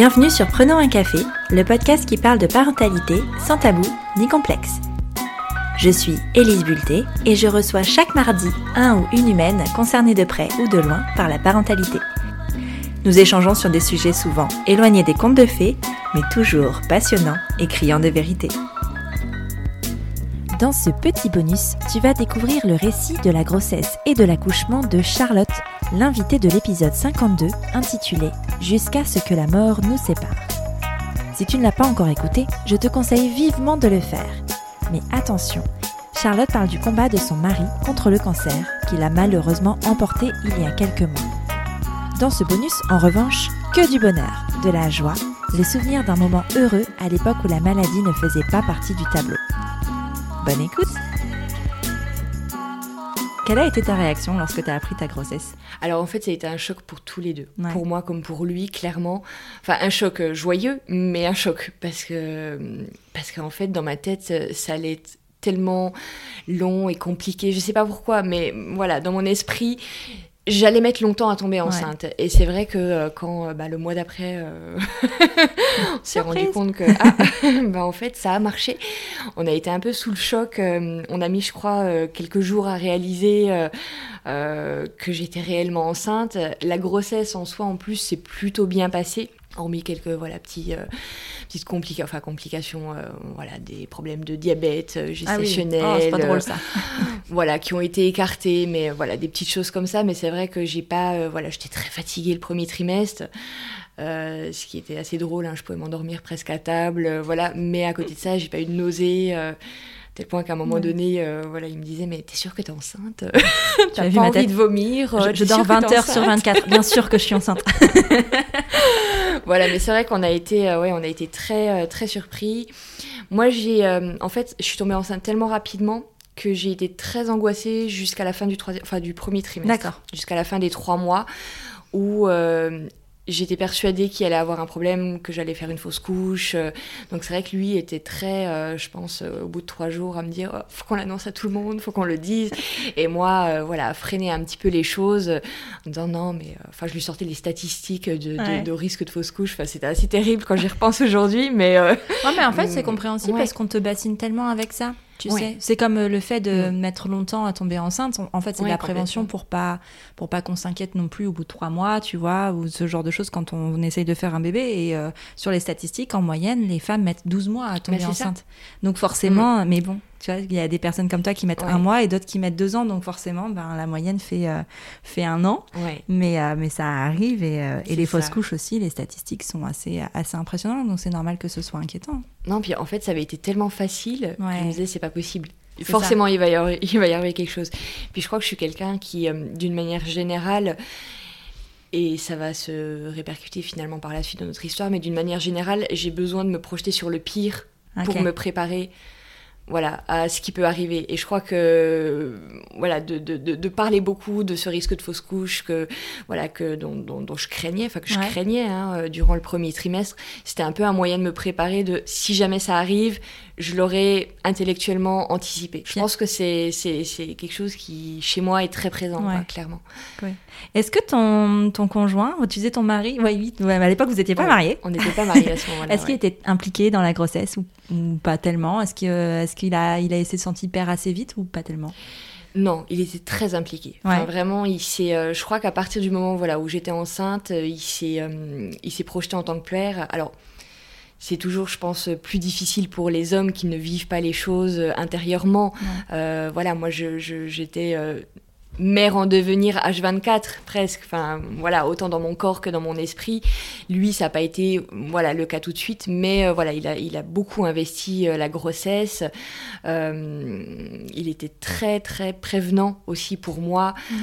Bienvenue sur Prenons un café, le podcast qui parle de parentalité sans tabou ni complexe. Je suis Élise Bulté et je reçois chaque mardi un ou une humaine concernée de près ou de loin par la parentalité. Nous échangeons sur des sujets souvent éloignés des contes de fées, mais toujours passionnants et criants de vérité. Dans ce petit bonus, tu vas découvrir le récit de la grossesse et de l'accouchement de Charlotte, l'invitée de l'épisode 52 intitulé Jusqu'à ce que la mort nous sépare. Si tu ne l'as pas encore écouté, je te conseille vivement de le faire. Mais attention, Charlotte parle du combat de son mari contre le cancer qu'il a malheureusement emporté il y a quelques mois. Dans ce bonus, en revanche, que du bonheur, de la joie, les souvenirs d'un moment heureux à l'époque où la maladie ne faisait pas partie du tableau. Bonne écoute Quelle a été ta réaction lorsque tu as appris ta grossesse? Alors en fait, ça a été un choc pour tous les deux. Pour moi comme pour lui, clairement. Enfin, un choc euh, joyeux, mais un choc. Parce que, parce qu'en fait, dans ma tête, euh, ça allait être tellement long et compliqué. Je sais pas pourquoi, mais voilà, dans mon esprit, J'allais mettre longtemps à tomber enceinte. Et c'est vrai que euh, quand euh, bah, le mois d'après, euh, on s'est rendu compte que, ah, bah, en fait, ça a marché. On a été un peu sous le choc. on a mis, je crois, quelques jours à réaliser que j'étais réellement enceinte. La grossesse en soi, en plus, s'est plutôt bien passée hormis quelques voilà petits, petites complications enfin complications voilà des problèmes de diabète gestationnel ah oui. oh, c'est pas drôle ça voilà, qui ont été écartées, mais voilà, des petites choses comme ça. Mais c'est vrai que j'ai pas, euh, voilà, j'étais très fatiguée le premier trimestre, euh, ce qui était assez drôle. Hein, je pouvais m'endormir presque à table, euh, voilà. Mais à côté de ça, j'ai pas eu de nausée. tel point qu'à un moment donné, voilà, il me disait Mais t'es sûre que t'es enceinte? Tu as pas envie de vomir? Je, dors 20 heures sur 24, bien sûr que je suis enceinte. voilà, mais c'est vrai qu'on a été, ouais, on a été très, très surpris. Moi, j'ai, en fait, je suis tombée enceinte tellement rapidement que j'ai été très angoissée jusqu'à la fin du, troisième, enfin, du premier trimestre. D'accord. Jusqu'à la fin des trois mois où euh, j'étais persuadée qu'il allait avoir un problème, que j'allais faire une fausse couche. Euh. Donc c'est vrai que lui était très, euh, je pense, au bout de trois jours à me dire oh, faut qu'on l'annonce à tout le monde, faut qu'on le dise. Et moi, voilà, freiner un petit peu les choses en disant non, mais enfin, je lui sortais les statistiques de, de, risque de fausse couche. Enfin, c'était assez terrible quand j'y repense aujourd'hui, mais. Ouais, mais en fait, c'est compréhensible parce qu'on te bassine tellement avec ça tu sais. C'est comme euh, le fait de mettre longtemps à tomber enceinte. En fait, c'est de la prévention pour pas pour pas qu'on s'inquiète non plus au bout de trois mois, tu vois, ou ce genre de choses quand on, essaye de faire un bébé. Et euh, sur les statistiques, en moyenne, les femmes mettent 12 mois à tomber enceinte. Donc forcément, mm. mais bon, tu vois, il y a des personnes comme toi qui mettent un mois et d'autres qui mettent deux ans, donc forcément, ben, la moyenne fait, euh, fait un an. Mais, euh, mais ça arrive et, euh, et les fausses couches aussi, les statistiques sont assez, assez impressionnantes, donc c'est normal que ce soit inquiétant. Non, puis en fait, ça avait été tellement facile que je me disais, c'est pas possible. Forcément, il va, y avoir, il va y avoir quelque chose. Puis je crois que je suis quelqu'un qui, d'une manière générale, et ça va se répercuter finalement par la suite de notre histoire, mais d'une manière générale, j'ai besoin de me projeter sur le pire pour me préparer voilà, à ce qui peut arriver. Et je crois que, voilà, de, de, de, parler beaucoup de ce risque de fausse couche que, voilà, que, dont, dont, je craignais, enfin, que je craignais hein, euh, durant le premier trimestre, c'était un peu un moyen de me préparer de, si jamais ça arrive, je l'aurais intellectuellement anticipé. Je pense que c'est quelque chose qui, chez moi, est très présent, clairement. Est-ce que ton, ton conjoint, tu disais ton mari, ouais, oui, à l'époque, vous n'étiez pas mariés On n'était pas mariés à ce moment-là. Est-ce qu'il était impliqué dans la grossesse ou, pas tellement? Est-ce qu'il est qu'il a, il a essayé de sentir père assez vite ou pas tellement? Non, il était très impliqué. vraiment, il s'est. Euh, je crois qu'à partir du moment voilà où j'étais enceinte, euh, il s'est, euh, il s'est projeté en tant que père. Alors, c'est toujours, je pense, plus difficile pour les hommes qui ne vivent pas les choses intérieurement. Euh, voilà, moi, j'étais euh, mère en devenir H24 presque, enfin voilà, autant dans mon corps que dans mon esprit. Lui, ça n'a pas été voilà le cas tout de suite, mais euh, voilà, il a, il a beaucoup investi la grossesse. il était très très prévenant aussi pour moi. Mmh.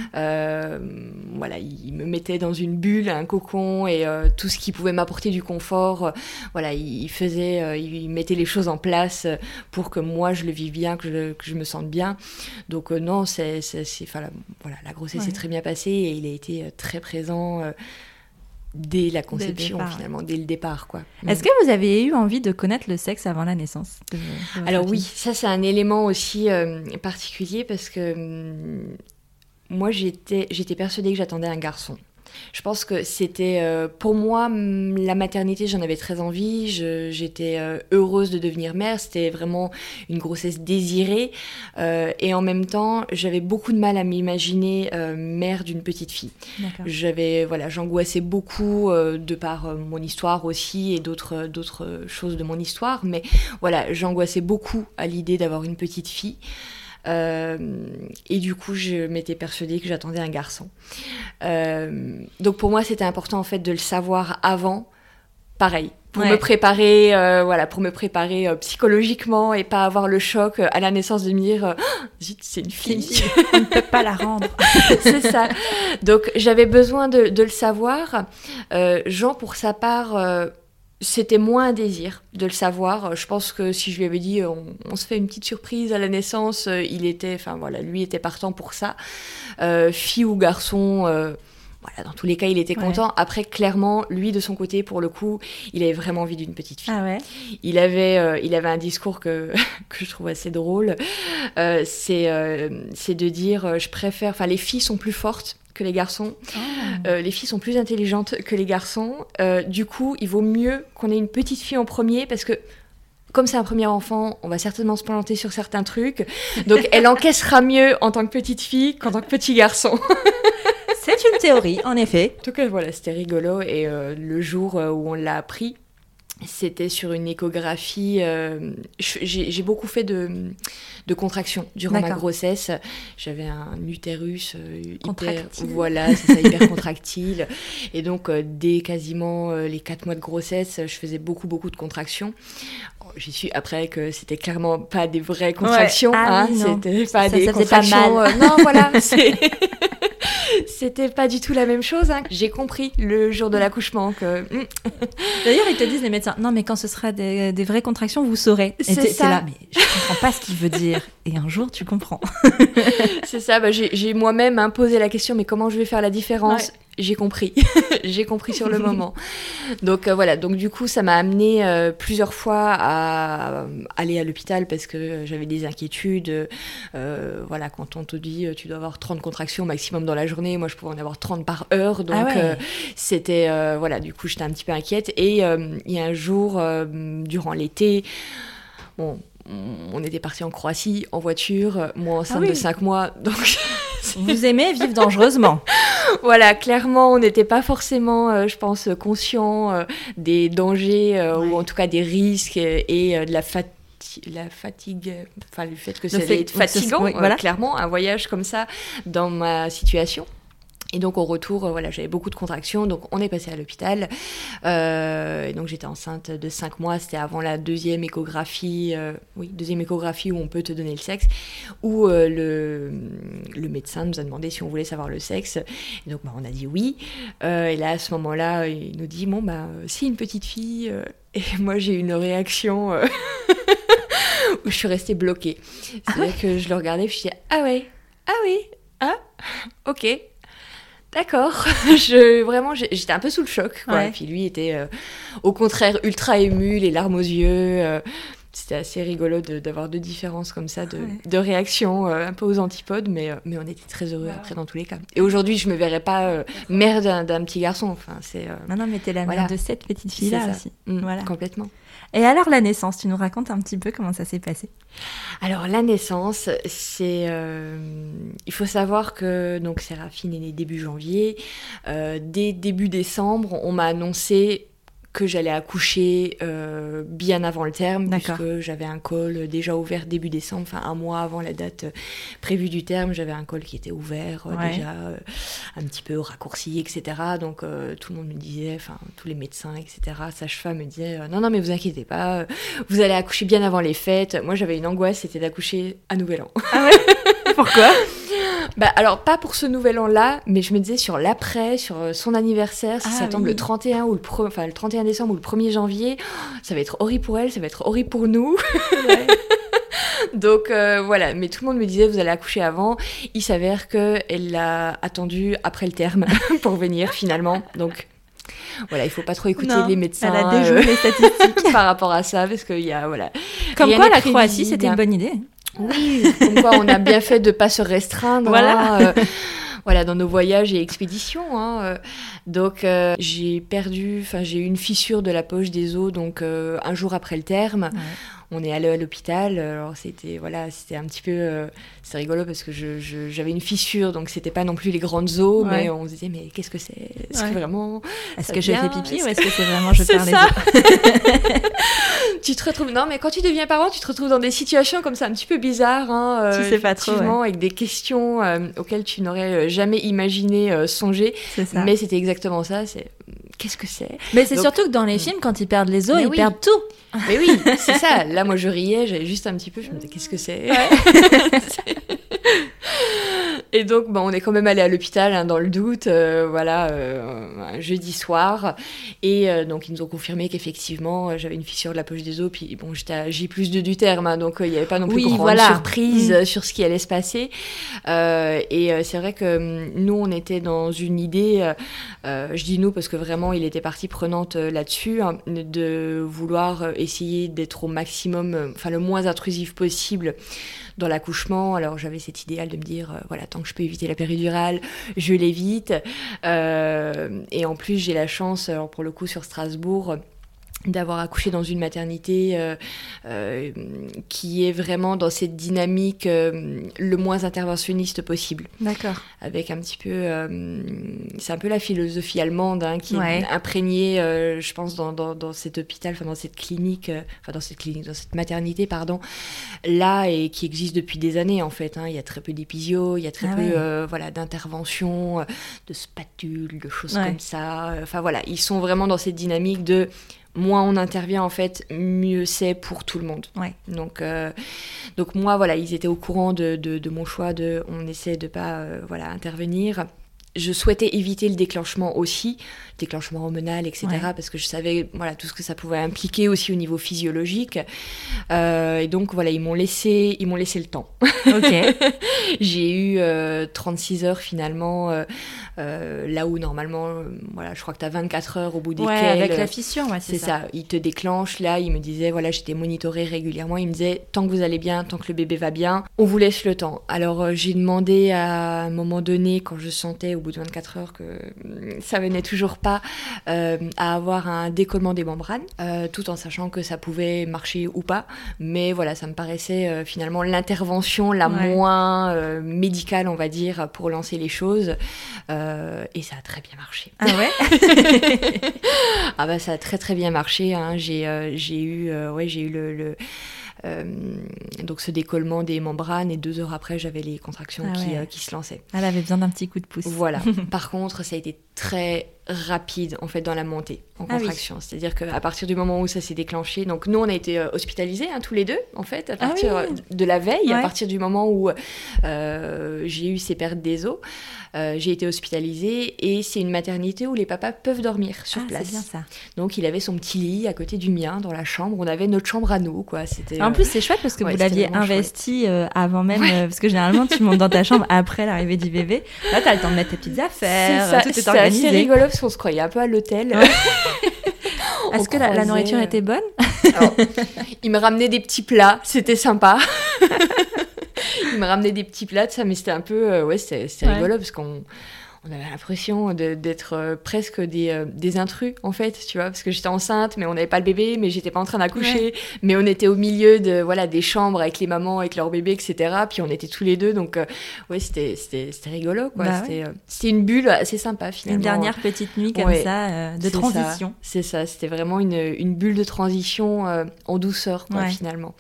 voilà, il me mettait dans une bulle, un cocon et tout ce qui pouvait m'apporter du confort. voilà, il, faisait, il mettait les choses en place pour que moi je le vive bien, que je, que je me sente bien. Donc non, c'est, enfin voilà, la grossesse s'est très bien passée et il a été euh, très présent euh, dès la conception finalement, dès le départ. quoi. Est-ce que vous avez eu envie de connaître le sexe avant la naissance Alors oui, ça c'est un élément aussi euh, particulier parce que hum, moi j'étais, j'étais persuadée que j'attendais un garçon. Je pense que c'était euh, pour moi la maternité, j'en avais très envie. J'étais euh, heureuse de devenir mère. C'était vraiment une grossesse désirée. Euh, et en même temps, j'avais beaucoup de mal à m'imaginer mère d'une petite fille. J'avais voilà, j'angoissais beaucoup de par mon histoire aussi et d'autres d'autres choses de mon histoire. Mais voilà, j'angoissais beaucoup à l'idée d'avoir une petite fille. Euh, et du coup, je m'étais persuadée que j'attendais un garçon. Euh, donc pour moi, c'était important en fait de le savoir avant. Pareil, pour me préparer, euh, voilà, pour me préparer psychologiquement et pas avoir le choc à la naissance de me dire, c'est une fille, on ne peut pas la rendre. c'est ça. Donc j'avais besoin de, de, le savoir. Jean, pour sa part c'était moins un désir de le savoir. Je pense que si je lui avais dit on, se fait une petite surprise à la naissance, euh, il était, enfin voilà, lui était partant pour ça. Euh, fille ou garçon, euh, voilà, dans tous les cas, il était content. Après, clairement, lui de son côté, pour le coup, il avait vraiment envie d'une petite fille. Ah il avait, il avait un discours que que je trouve assez drôle. c'est c'est de dire, je préfère, enfin les filles sont plus fortes que les garçons. Ah. Euh, les filles sont plus intelligentes que les garçons. Euh, du coup, il vaut mieux qu'on ait une petite fille en premier parce que comme c'est un premier enfant, on va certainement se planter sur certains trucs. Donc elle encaissera mieux en tant que petite fille qu'en tant que petit garçon. c'est une théorie, en effet. En tout cas, voilà, c'était rigolo. Et euh, le jour où on l'a appris, c'était sur une échographie. Euh, j'ai beaucoup fait de, de contractions durant ma grossesse. J'avais un utérus euh, hyper, voilà, ça, hyper contractile. Et donc, euh, dès quasiment les quatre mois de grossesse, je faisais beaucoup, beaucoup de contractions. J'y suis après que c'était clairement pas des vraies contractions. Ah hein, c'était pas des contractions. Pas mal. non, voilà. C'était pas du tout la même chose. Hein. J'ai compris le jour de l'accouchement que. Hmm. D'ailleurs, ils te disent les médecins, non mais quand ce sera des, vraies contractions, vous saurez. C'est ça. là, mais je comprends pas ce qu'il veut dire. Et un jour, tu comprends. c'est ça. Bah, j'ai moi-même imposé la question, mais comment je vais faire la différence j'ai compris, j'ai compris sur le moment. Donc euh, voilà, donc du coup ça m'a amené euh, plusieurs fois à, aller à l'hôpital parce que j'avais des inquiétudes. Euh, voilà, quand on te dit tu dois avoir 30 contractions maximum dans la journée, moi je pouvais en avoir 30 par heure, donc ah c'était voilà, du coup j'étais un petit peu inquiète. Et il y a un jour durant l'été, bon, on était parti en Croatie en voiture, moi enceinte ah de 5 mois, donc vous aimez vivre dangereusement. voilà, clairement, on n'était pas forcément, euh, je pense, conscient euh, des dangers euh, ou en tout cas des risques et de la fatigue la fatigue, enfin le fait que c'est fatigant, voilà. clairement, un voyage comme ça dans ma situation. Et donc au retour, euh, voilà, j'avais beaucoup de contractions, donc on est passé à l'hôpital. Euh, et donc j'étais enceinte de 5 mois, c'était avant la deuxième échographie, euh, oui, deuxième échographie où on peut te donner le sexe, où le, le, médecin nous a demandé si on voulait savoir le sexe. Et donc bah, on a dit oui. et là à ce moment-là, il nous dit bon bah si une petite fille. et moi j'ai eu une réaction où je suis restée bloquée. Ah C'est-à-dire que je le regardais et je disais ah ouais, ah oui, ah ok. D'accord. je vraiment j'étais un peu sous le choc quoi. Et puis lui était euh, au contraire ultra ému, les larmes aux yeux. Euh, c'était assez rigolo d'avoir deux différences comme ça de, de réactions euh, un peu aux antipodes, mais, mais on était très heureux après dans tous les cas. Et aujourd'hui, je me verrais pas mère d'un petit garçon. Enfin, c'est. non, non, mais t'es la mère de cette petite fille là aussi. Mm, voilà. Complètement. Et alors la naissance, tu nous racontes un petit peu comment ça s'est passé? Alors la naissance, c'est, euh, il faut savoir que donc Séraphine est née début janvier. Euh, dès début décembre, on m'a annoncé que j'allais accoucher euh, bien avant le terme, puisque j'avais un col déjà ouvert début décembre, enfin un mois avant la date euh, prévue du terme, j'avais un col qui était ouvert euh, déjà un petit peu raccourci, etc. Donc tout le monde me disait, enfin tous les médecins, etc., sage-femme me disaient, non, non, mais vous inquiétez pas, vous allez accoucher bien avant les fêtes. Moi j'avais une angoisse, c'était d'accoucher à Nouvel An. Ah ouais? Pourquoi? Bah alors pas pour ce nouvel an-là, mais je me disais sur l'après, sur euh, son anniversaire, si ah ça tombe le 31 ou le, enfin, le 31 décembre ou le 1er janvier, ça va être horrible pour elle, ça va être horrible pour nous. Donc euh, voilà, mais tout le monde me disait vous allez accoucher avant. Il s'avère que elle l'a attendu après le terme pour venir finalement. Donc voilà, il faut pas trop écouter les médecins. Elle a déjoué les statistiques par rapport à ça parce qu'il y a voilà. Comme quoi la Croatie c'était une bonne idée. Oui, comme quoi on a bien fait de pas se restreindre. Voilà. Hein, euh, voilà, dans nos voyages et expéditions. Hein, donc j'ai perdu, enfin j'ai eu une fissure de la poche des os, donc un jour après le terme on est allé à l'hôpital. Alors c'était voilà, c'était un petit peu, euh, c'est rigolo parce que j'avais une fissure, donc c'était pas non plus les grandes eaux, mais on se disait mais qu'est-ce que c'est? Est-ce que vraiment Est-ce que j'ai fait pipi ou est-ce que c'est vraiment je perds ça Tu te retrouves non, mais quand tu deviens parent, tu te retrouves dans des situations comme ça un petit peu bizarres, hein, tu sais pas trop, avec des questions euh, auxquelles tu n'aurais euh, jamais imaginé songer. Mais c'était exactement ça. C'est qu'est-ce que c'est? Mais c'est surtout que dans les films, quand ils perdent les os, ils perdent tout. Mais oui, c'est ça. Là, moi, je riais, j'avais juste un petit peu, je me disais, qu'est-ce que c'est? Et donc, bon, on est quand même allé à l'hôpital hein, dans le doute, euh, voilà, euh, jeudi soir. Et euh, donc, ils nous ont confirmé qu'effectivement, j'avais une fissure de la poche des os. Puis, bon, j'étais à J plus 2 du terme, hein, donc il n'y avait pas non plus grande voilà. surprise mm. sur ce qui allait se passer. et c'est vrai que hum, nous, on était dans une idée, je dis nous parce que vraiment, il était partie prenante là-dessus, hein, de vouloir essayer d'être au maximum, enfin, le moins intrusif possible dans l'accouchement. Alors j'avais cet idéal de me dire, euh, voilà, tant que je peux éviter la péridurale, je l'évite. Euh, et en plus, j'ai la chance, alors pour le coup sur Strasbourg, d'avoir accouché dans une maternité euh, euh, qui est vraiment dans cette dynamique euh, le moins interventionniste possible. D'accord. Avec un petit peu, c'est un peu la philosophie allemande hein, qui est imprégnée, je pense, dans, dans, dans, cet hôpital, enfin dans cette clinique, enfin dans cette clinique, dans cette maternité, pardon, là et qui existe depuis des années en fait. Hein. Il y a très peu d'épisio, il y a très ah peu, voilà, d'interventions, de spatules, de choses comme ça. Enfin voilà, ils sont vraiment dans cette dynamique de moins on intervient en fait, mieux c'est pour tout le monde. Ouais. Donc, euh, donc moi voilà, ils étaient au courant de, de, mon choix de, on essaie de pas euh, voilà intervenir. Je souhaitais éviter le déclenchement aussi, déclenchement hormonal, etc. Parce que je savais voilà tout ce que ça pouvait impliquer aussi au niveau physiologique. Euh, et donc voilà, ils m'ont laissé, ils m'ont laissé le temps. J'ai eu 36 heures finalement euh, là où normalement, euh, voilà, je crois que tu as 24 heures au bout desquelles. Ouais, avec la fissure, ouais, c'est ça. Il te déclenche. Là, il me disait, voilà, j'étais monitorée régulièrement. Il me disait, tant que vous allez bien, tant que le bébé va bien, on vous laisse le temps. Alors, euh, j'ai demandé à un moment donné, quand je sentais au bout de 24 heures que ça venait toujours pas, à avoir un décollement des membranes, tout en sachant que ça pouvait marcher ou pas. Mais voilà, ça me paraissait finalement l'intervention la moins médicale, on va dire, pour lancer les choses. Euh, et ça a très bien marché. Ah ouais Ah bah ça a très très bien marché. Hein. J'ai euh, j'ai eu, euh, ouais, eu le, le donc ce décollement des membranes et deux heures après j'avais les contractions ah qui, qui, se lançaient. Elle avait besoin d'un petit coup de pouce. Voilà. Par contre ça a été très rapide en fait dans la montée en ah contraction. C'est-à-dire qu'à partir du moment où ça s'est déclenché, donc nous on a été euh, hospitalisés hein, tous les deux en fait à ah partir de la veille, à partir du moment où euh, j'ai eu ces pertes des os, euh, j'ai été hospitalisée et c'est une maternité où les papas peuvent dormir sur ah, place. Bien ça. Donc il avait son petit lit à côté du mien dans la chambre. On avait notre chambre à nous quoi. C'était. En plus c'est chouette parce que vous l'aviez investi avant même parce que généralement tu montes dans ta chambre après l'arrivée du bébé. Là tu as le temps de mettre tes petites affaires, tout est organisé. C'est rigolo parce qu'on se croyait un peu à l'hôtel. Est-ce que la, nourriture était bonne Il me ramenait des petits plats, c'était sympa. il me ramenait des petits plats, ça, mais c'était un peu, euh, ouais, c'était rigolo parce qu'on on avait l'impression d'être euh, presque des, euh, des, intrus en fait, tu vois, parce que j'étais enceinte, mais on n'avait pas le bébé, mais j'étais pas en train d'accoucher, mais on était au milieu de voilà des chambres avec les mamans, avec leur bébé, etc. Puis on était tous les deux, donc euh, ouais, c'était rigolo quoi. Bah c'était une bulle assez sympa finalement. Une dernière petite nuit comme ça de transition. C'est ça, c'était vraiment une, une, bulle de transition en douceur quoi, finalement.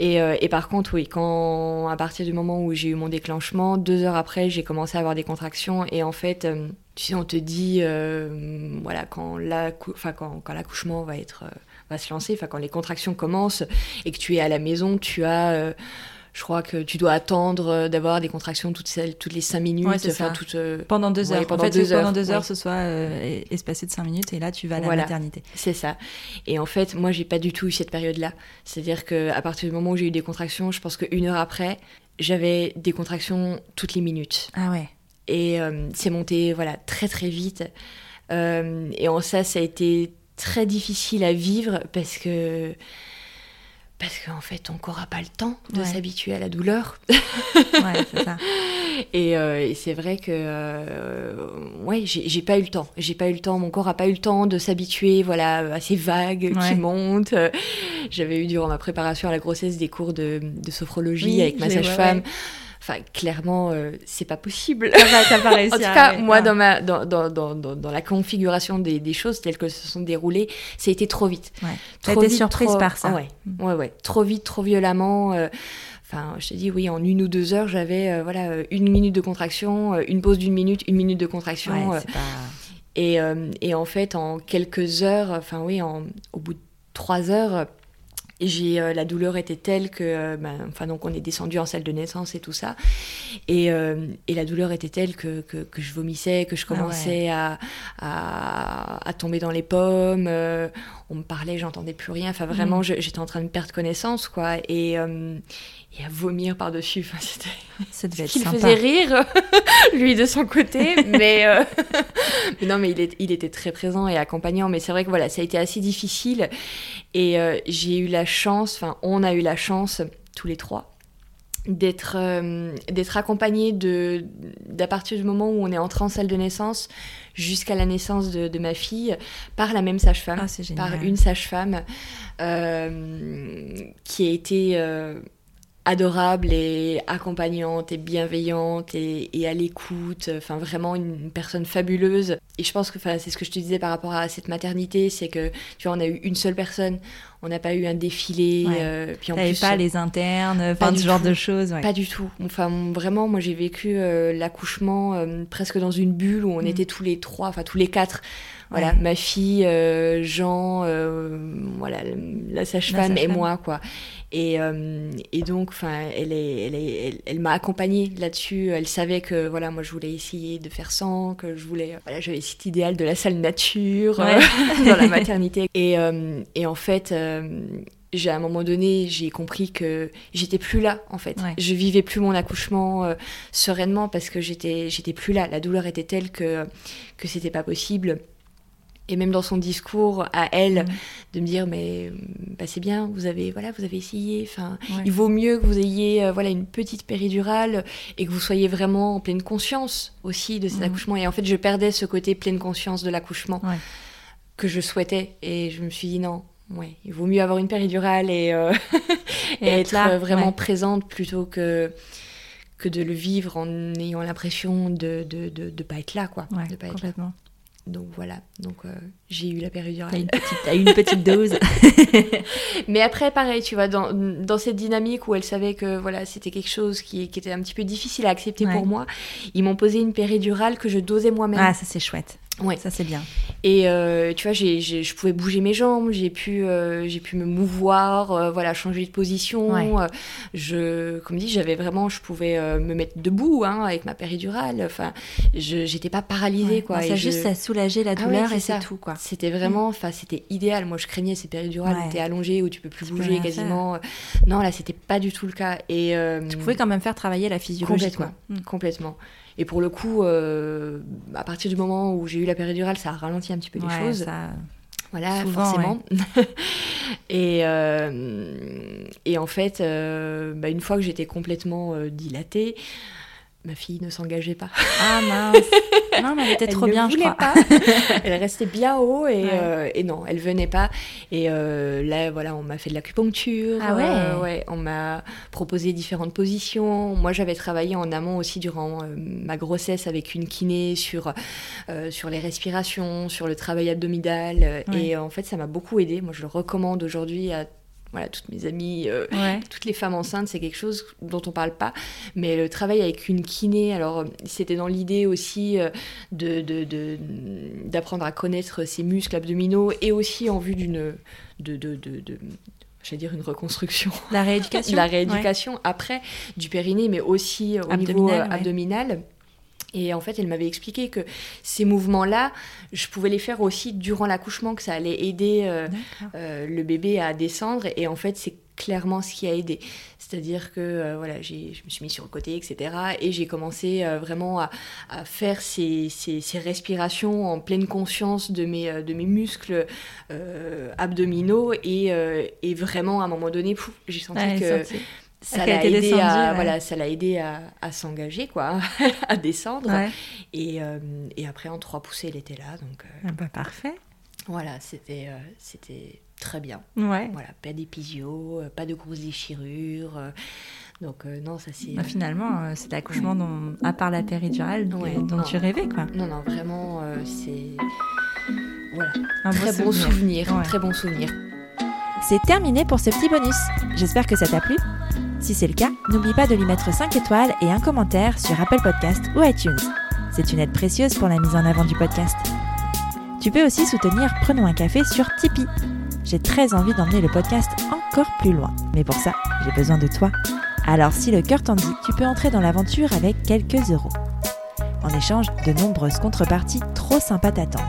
Euh, et, par contre, oui, quand à partir du moment où j'ai eu mon déclenchement, deux heures après, j'ai commencé à avoir des contractions. Et en fait, euh, tu sais, on te dit, euh, voilà, quand l'accouchement va être va se lancer, enfin quand les contractions commencent et que tu es à la maison, tu as je crois que tu dois attendre euh, d'avoir des contractions toutes, celles, toutes les 5 minutes. toutes, euh, pendant deux heures. pendant en fait, deux heures, pendant deux heures, ce soit euh, espacé de 5 minutes et là, tu vas à la maternité. C'est ça. Et en fait, moi, j'ai pas du tout eu cette période-là. C'est-à-dire qu'à partir du moment où j'ai eu des contractions, je pense qu'une heure après, j'avais des contractions toutes les minutes. Ah ouais. Et c'est monté voilà, très très vite. et en ça, ça a été très difficile à vivre parce que parce qu'en fait, ton corps n'a pas le temps de s'habituer à la douleur. ouais, c'est ça. Euh, et, c'est vrai que, euh, ouais, j'ai pas eu le temps. J'ai pas eu le temps. Mon corps n'a pas eu le temps de s'habituer, voilà, à ces vagues qui montent. J'avais eu durant ma préparation à la grossesse des cours de, sophrologie avec ma sage-femme. Enfin, clairement, euh, c'est pas possible. Ça pas en tout cas, moi, dans, ma, dans, dans, dans, dans, la configuration des, des, choses telles que se sont déroulées, ça a été trop vite. Ouais. Trop été surprise par ça. Ouais. Mm. ouais, ouais. Trop vite, trop violemment. Euh, enfin, je t'ai dit, oui, en une ou deux heures, j'avais euh, voilà, une minute de contraction, une pause d'une minute, une minute de contraction. Ouais, pas... et, et, en fait, en quelques heures, enfin oui, en, au bout de trois heures, j'ai euh, la douleur était telle que euh, ben, enfin donc on est descendu en salle de naissance et tout ça et, euh, et la douleur était telle que, que, que, je vomissais que je ah commençais à, à, à, tomber dans les pommes on me parlait j'entendais plus rien enfin vraiment mm. j'étais en train de perdre connaissance quoi et et à vomir par-dessus. Enfin, c'était ce qui faisait rire, lui de son côté. mais, mais, non, mais il, est, il, était très présent et accompagnant. Mais c'est vrai que voilà, ça a été assez difficile. Et j'ai eu la chance, enfin, on a eu la chance, tous les trois, d'être euh, d'être accompagnés de d'à partir du moment où on est entré en salle de naissance jusqu'à la naissance de, ma fille par la même sage-femme ah, par une sage-femme euh, qui a été adorable et accompagnante et bienveillante et, à l'écoute, enfin vraiment une, personne fabuleuse. Et je pense que c'est ce que je te disais par rapport à cette maternité, c'est que tu vois, on a eu une seule personne, on n'a pas eu un défilé. Euh, puis en plus, pas les internes, pas ce genre de choses. Pas du tout. Enfin vraiment, moi j'ai vécu euh, l'accouchement euh, presque dans une bulle où on mm. était tous les trois, enfin tous les quatre. Voilà, ma fille, Jean, voilà, la sage-femme et moi, quoi. Et, euh, et donc, enfin, elle, est, elle, est, elle, m'a accompagnée là-dessus. Elle savait que, voilà, moi, je voulais essayer de faire sans, que je voulais, voilà, j'avais cet idéal de la salle nature euh, dans la maternité. Et, euh, et en fait, j'ai à un moment donné, j'ai compris que j'étais plus là, en fait. Je vivais plus mon accouchement sereinement parce que j'étais, j'étais plus là. La douleur était telle que que c'était pas possible et même dans son discours à elle, mm. de me dire mais bah, c'est bien, vous avez voilà, vous avez essayé. Enfin, il vaut mieux que vous ayez euh, voilà une petite péridurale et que vous soyez vraiment en pleine conscience aussi de cet mm. accouchement. Et en fait, je perdais ce côté pleine conscience de l'accouchement que je souhaitais. Et je me suis dit non, ouais, il vaut mieux avoir une péridurale et, euh, être, là, vraiment présente plutôt que que de le vivre en ayant l'impression de ne de, de, pas être là, quoi. de pas être Là. Donc voilà, donc euh, j'ai eu la péridurale. T'as une, une petite dose. Mais après, pareil, tu vois, dans, dans, cette dynamique où elle savait que voilà, c'était quelque chose qui, qui, était un petit peu difficile à accepter pour moi, ils m'ont posé une péridurale que je dosais moi-même. Ah, ça c'est chouette. Ouais. Ça, c'est bien. Et euh, tu vois, j'ai, je pouvais bouger mes jambes, j'ai pu, euh, j'ai pu me mouvoir, euh, voilà, changer de position. je, comme dit, j'avais vraiment, je pouvais me mettre debout hein, avec ma péridurale. Enfin, je j'étais pas paralysée, quoi. ça juste, ça soulageait la ah douleur et c'est tout, quoi. C'était vraiment, enfin, c'était idéal. Moi, je craignais ces péridurales où t'es allongée, où tu peux plus bouger quasiment. Non, là, c'était pas du tout le cas. Et tu pouvais quand même faire travailler la physiologie, complètement, quoi. Complètement. Et pour le coup, euh, à partir du moment où j'ai eu la péridurale, ça a ralenti un petit peu les choses. Voilà, forcément. et, euh, et en fait, euh, bah, une fois que j'étais complètement dilatée, ma fille ne s'engageait pas. Ah mince Non, mais elle était trop bien, je crois. Pas. elle restait bien haut et, euh, et, non, elle venait pas. Et euh, là, voilà, on m'a fait de l'acupuncture. Ah ouais, euh, ouais On m'a proposé différentes positions. Moi, j'avais travaillé en amont aussi durant ma grossesse avec une kiné sur, sur les respirations, sur le travail abdominal. Et en fait, ça m'a beaucoup aidé. Moi, je le recommande aujourd'hui à voilà, toutes mes amies, euh, toutes les femmes enceintes, c'est quelque chose dont on parle pas. Mais le travail avec une kiné, alors c'était dans l'idée aussi euh, de, d'apprendre à connaître ses muscles abdominaux et aussi en vue d'une de, de, de j'allais dire une reconstruction. La rééducation. La rééducation après du périnée, mais aussi au niveau euh, abdominal. Et en fait, elle m'avait expliqué que ces mouvements-là, je pouvais les faire aussi durant l'accouchement, que ça allait aider euh, euh, le bébé à descendre. Et en fait, c'est clairement ce qui a aidé. C'est-à-dire que euh, voilà, je me suis mis sur le côté, etc. Et j'ai commencé vraiment à, faire ces, ces, respirations en pleine conscience de mes, de mes muscles abdominaux. Et, et, vraiment, à un moment donné, j'ai senti que ça l'a aidé, à, voilà, ça l'a aidé à, à s'engager, quoi, à descendre. Et, et, après, en trois poussées, elle était là. Donc, ah bah, parfait. Voilà, c'était c'était très bien. Ouais. Voilà, pas d'épisio, euh, pas de grosses déchirures. Euh, donc euh, non, ça c'est. Bah, finalement, c'est l'accouchement dont, à part la péridurale, dont tu rêvais, quoi. Non, non, vraiment, c'est voilà, un très bon souvenir, très bon souvenir. C'est terminé pour ce petit bonus. J'espère que ça t'a plu. Si c'est le cas, n'oublie pas de lui mettre 5 étoiles et un commentaire sur Apple Podcast ou iTunes. C'est une aide précieuse pour la mise en avant du podcast. Tu peux aussi soutenir Prenons un café sur Tipeee. J'ai très envie d'emmener le podcast encore plus loin, mais pour ça, j'ai besoin de toi. Alors si le cœur t'en dit, tu peux entrer dans l'aventure avec quelques euros. En échange, de nombreuses contreparties trop sympas t'attendent.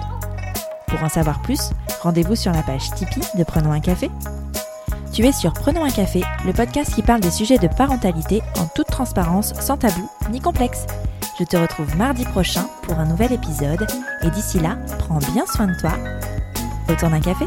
Pour en savoir plus, rendez-vous sur la page Tipeee de Prenons un café. Tu es sur Prenons un café, le podcast qui parle des sujets de parentalité en toute transparence, sans tabou ni complexe. Je te retrouve mardi prochain pour un nouvel épisode et d'ici là, prends bien soin de toi. Autour d'un café